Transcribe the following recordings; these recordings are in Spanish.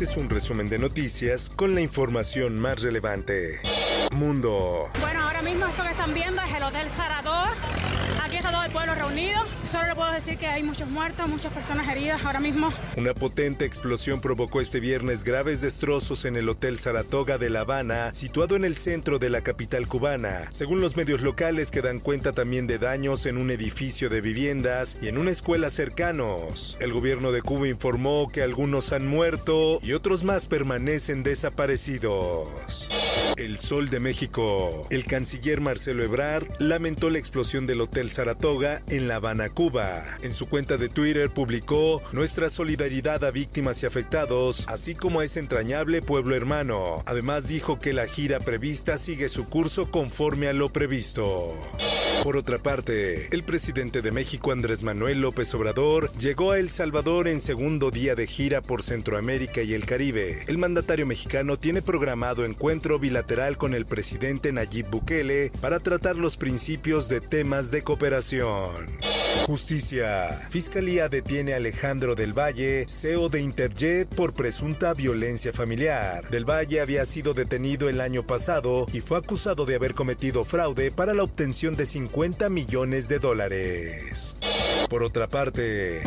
Este es un resumen de noticias con la información más relevante. Mundo. Bueno, ahora mismo esto que están viendo es el Hotel Sarador. Pueblo reunido. Solo le puedo decir que hay muchos muertos, muchas personas heridas ahora mismo. Una potente explosión provocó este viernes graves destrozos en el Hotel Saratoga de La Habana, situado en el centro de la capital cubana. Según los medios locales que dan cuenta también de daños en un edificio de viviendas y en una escuela cercanos. El gobierno de Cuba informó que algunos han muerto y otros más permanecen desaparecidos. El Sol de México. El canciller Marcelo Ebrard lamentó la explosión del Hotel Saratoga en La Habana, Cuba. En su cuenta de Twitter publicó nuestra solidaridad a víctimas y afectados, así como a ese entrañable pueblo hermano. Además dijo que la gira prevista sigue su curso conforme a lo previsto. Por otra parte, el presidente de México Andrés Manuel López Obrador llegó a El Salvador en segundo día de gira por Centroamérica y el Caribe. El mandatario mexicano tiene programado encuentro bilateral con el presidente Nayib Bukele para tratar los principios de temas de cooperación. Justicia. Fiscalía detiene a Alejandro del Valle, CEO de Interjet, por presunta violencia familiar. Del Valle había sido detenido el año pasado y fue acusado de haber cometido fraude para la obtención de 50 millones de dólares. Por otra parte,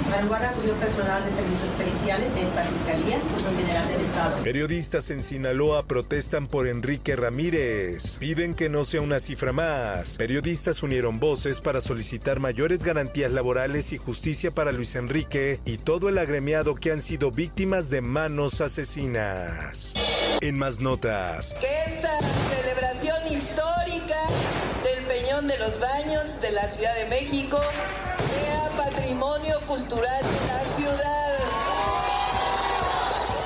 cuyo personal de servicios periciales de esta Fiscalía, General del Estado. periodistas en Sinaloa protestan por Enrique Ramírez. Piden que no sea una cifra más. Periodistas unieron voces para solicitar mayores garantías laborales y justicia para Luis Enrique y todo el agremiado que han sido víctimas de manos asesinas. En más notas, que esta celebración histórica del Peñón de los Baños de la Ciudad de México patrimonio cultural de la ciudad.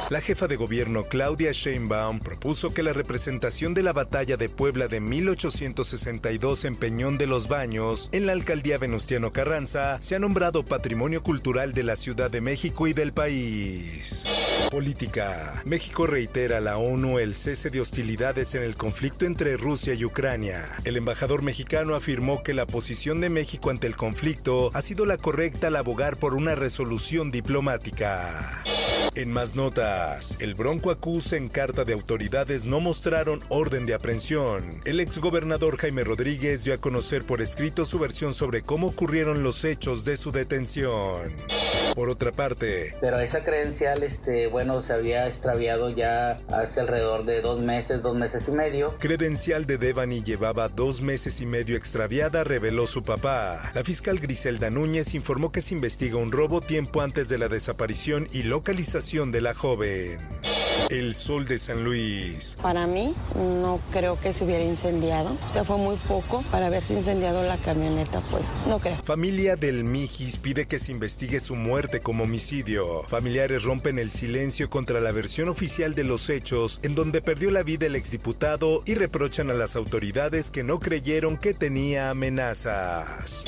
La jefa de gobierno Claudia Sheinbaum propuso que la representación de la batalla de Puebla de 1862 en Peñón de los Baños, en la alcaldía Venustiano Carranza, sea nombrado Patrimonio Cultural de la Ciudad de México y del país. Política. México reitera a la ONU el cese de hostilidades en el conflicto entre Rusia y Ucrania. El embajador mexicano afirmó que la posición de México ante el conflicto ha sido la correcta al abogar por una resolución diplomática. En más notas, el Bronco acusa en carta de autoridades no mostraron orden de aprehensión. El exgobernador Jaime Rodríguez dio a conocer por escrito su versión sobre cómo ocurrieron los hechos de su detención. Por otra parte, Pero esa credencial, este, bueno, se había extraviado ya hace alrededor de dos meses, dos meses y medio. credencial de Devani llevaba dos meses y medio extraviada, reveló su papá. La fiscal Griselda Núñez informó que se investiga un robo tiempo antes de la desaparición y localización de la joven. El Sol de San Luis. Para mí, no creo que se hubiera incendiado. O sea, fue muy poco para haberse incendiado la camioneta, pues no creo. Familia del Mijis pide que se investigue su muerte como homicidio. Familiares rompen el silencio contra la versión oficial de los hechos en donde perdió la vida el exdiputado y reprochan a las autoridades que no creyeron que tenía amenazas.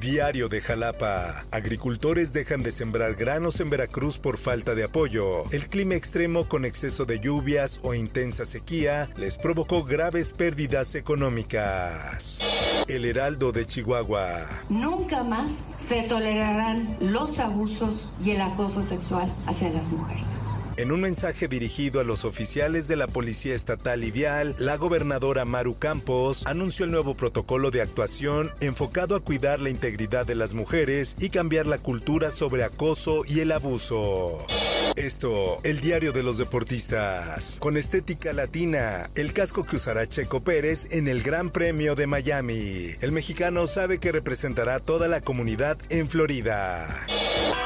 Diario de Jalapa. Agricultores dejan de sembrar granos en Veracruz por falta de apoyo. El clima extremo con exceso de lluvias o intensa sequía les provocó graves pérdidas económicas. El Heraldo de Chihuahua. Nunca más se tolerarán los abusos y el acoso sexual hacia las mujeres. En un mensaje dirigido a los oficiales de la Policía Estatal y Vial, la gobernadora Maru Campos anunció el nuevo protocolo de actuación enfocado a cuidar la integridad de las mujeres y cambiar la cultura sobre acoso y el abuso. Esto, el diario de los deportistas. Con estética latina, el casco que usará Checo Pérez en el Gran Premio de Miami. El mexicano sabe que representará a toda la comunidad en Florida.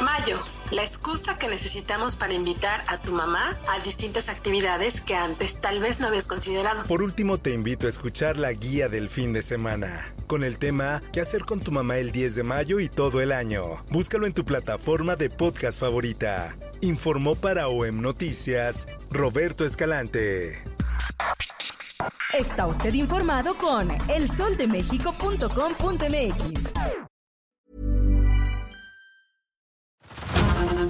Mayo, la excusa que necesitamos para invitar a tu mamá a distintas actividades que antes tal vez no habías considerado. Por último, te invito a escuchar la guía del fin de semana, con el tema ¿Qué hacer con tu mamá el 10 de mayo y todo el año? Búscalo en tu plataforma de podcast favorita. Informó para OEM Noticias Roberto Escalante. Está usted informado con elsoldemexico.com.mx.